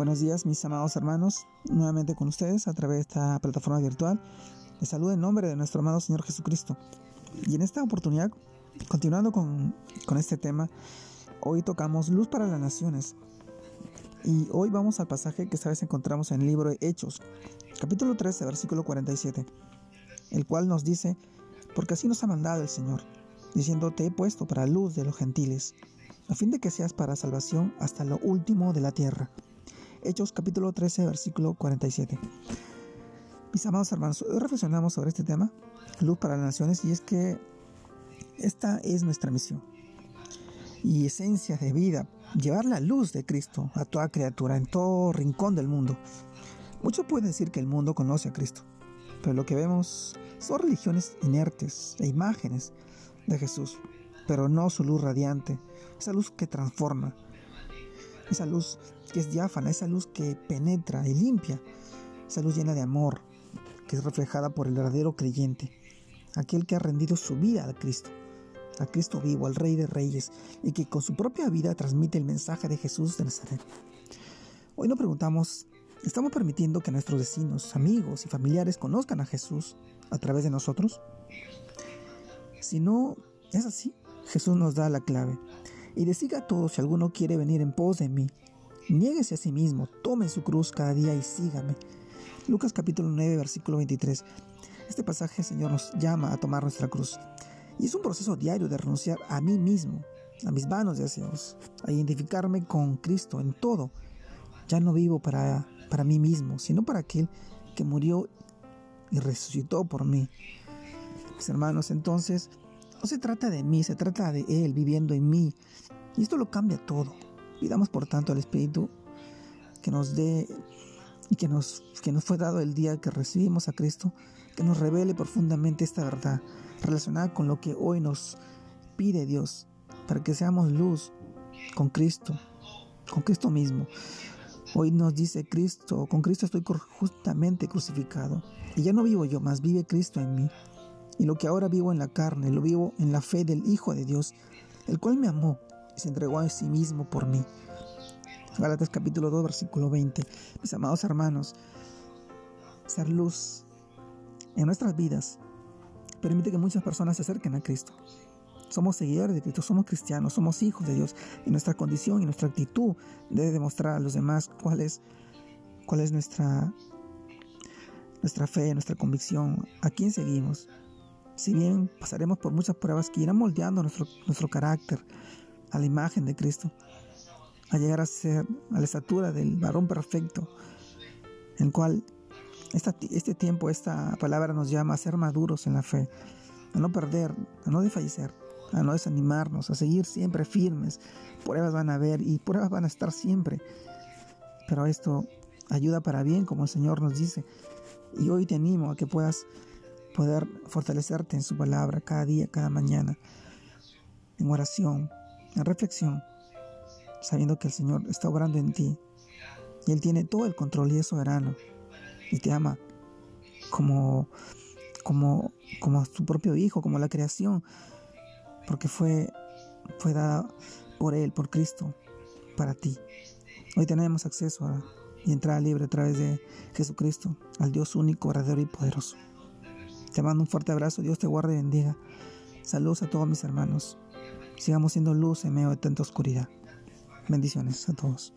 Buenos días mis amados hermanos, nuevamente con ustedes a través de esta plataforma virtual. Les saludo en nombre de nuestro amado Señor Jesucristo. Y en esta oportunidad, continuando con, con este tema, hoy tocamos Luz para las Naciones. Y hoy vamos al pasaje que esta vez encontramos en el libro de Hechos, capítulo 13, versículo 47, el cual nos dice, porque así nos ha mandado el Señor, diciendo, te he puesto para luz de los gentiles, a fin de que seas para salvación hasta lo último de la tierra. Hechos capítulo 13, versículo 47. Mis amados hermanos, hoy reflexionamos sobre este tema, luz para las naciones, y es que esta es nuestra misión y esencia de vida, llevar la luz de Cristo a toda criatura, en todo rincón del mundo. Muchos pueden decir que el mundo conoce a Cristo, pero lo que vemos son religiones inertes e imágenes de Jesús, pero no su luz radiante, esa luz que transforma, esa luz que es diáfana, esa luz que penetra y limpia, esa luz llena de amor, que es reflejada por el verdadero creyente, aquel que ha rendido su vida a Cristo, a Cristo vivo, al Rey de Reyes, y que con su propia vida transmite el mensaje de Jesús de Nazaret. Hoy nos preguntamos, ¿estamos permitiendo que nuestros vecinos, amigos y familiares conozcan a Jesús a través de nosotros? Si no es así, Jesús nos da la clave y decida a todos si alguno quiere venir en pos de mí. Niéguese a sí mismo, tome su cruz cada día y sígame. Lucas capítulo 9, versículo 23. Este pasaje, Señor, nos llama a tomar nuestra cruz. Y es un proceso diario de renunciar a mí mismo, a mis vanos deseos, a identificarme con Cristo en todo. Ya no vivo para, para mí mismo, sino para aquel que murió y resucitó por mí. Mis hermanos, entonces, no se trata de mí, se trata de Él viviendo en mí. Y esto lo cambia todo. Pidamos por tanto al Espíritu que nos dé y que nos, que nos fue dado el día que recibimos a Cristo, que nos revele profundamente esta verdad relacionada con lo que hoy nos pide Dios, para que seamos luz con Cristo, con Cristo mismo. Hoy nos dice Cristo, con Cristo estoy justamente crucificado, y ya no vivo yo, más vive Cristo en mí. Y lo que ahora vivo en la carne, lo vivo en la fe del Hijo de Dios, el cual me amó y se entregó a sí mismo por mí. Gálatas capítulo 2, versículo 20. Mis amados hermanos, ser luz en nuestras vidas permite que muchas personas se acerquen a Cristo. Somos seguidores de Cristo, somos cristianos, somos hijos de Dios y nuestra condición y nuestra actitud debe demostrar a los demás cuál es, cuál es nuestra, nuestra fe, nuestra convicción, a quién seguimos. Si bien pasaremos por muchas pruebas que irán moldeando nuestro, nuestro carácter a la imagen de Cristo, a llegar a ser a la estatura del varón perfecto, en el cual esta, este tiempo, esta palabra nos llama a ser maduros en la fe, a no perder, a no desfallecer, a no desanimarnos, a seguir siempre firmes. Pruebas van a haber y pruebas van a estar siempre. Pero esto ayuda para bien, como el Señor nos dice. Y hoy te animo a que puedas poder fortalecerte en su palabra cada día, cada mañana, en oración, en reflexión, sabiendo que el Señor está obrando en ti y Él tiene todo el control y es soberano y te ama como, como, como su propio Hijo, como la creación, porque fue, fue dada por Él, por Cristo, para ti. Hoy tenemos acceso a, y entrada libre a través de Jesucristo, al Dios único, verdadero y poderoso. Te mando un fuerte abrazo, Dios te guarde y bendiga. Saludos a todos mis hermanos. Sigamos siendo luz en medio de tanta oscuridad. Bendiciones a todos.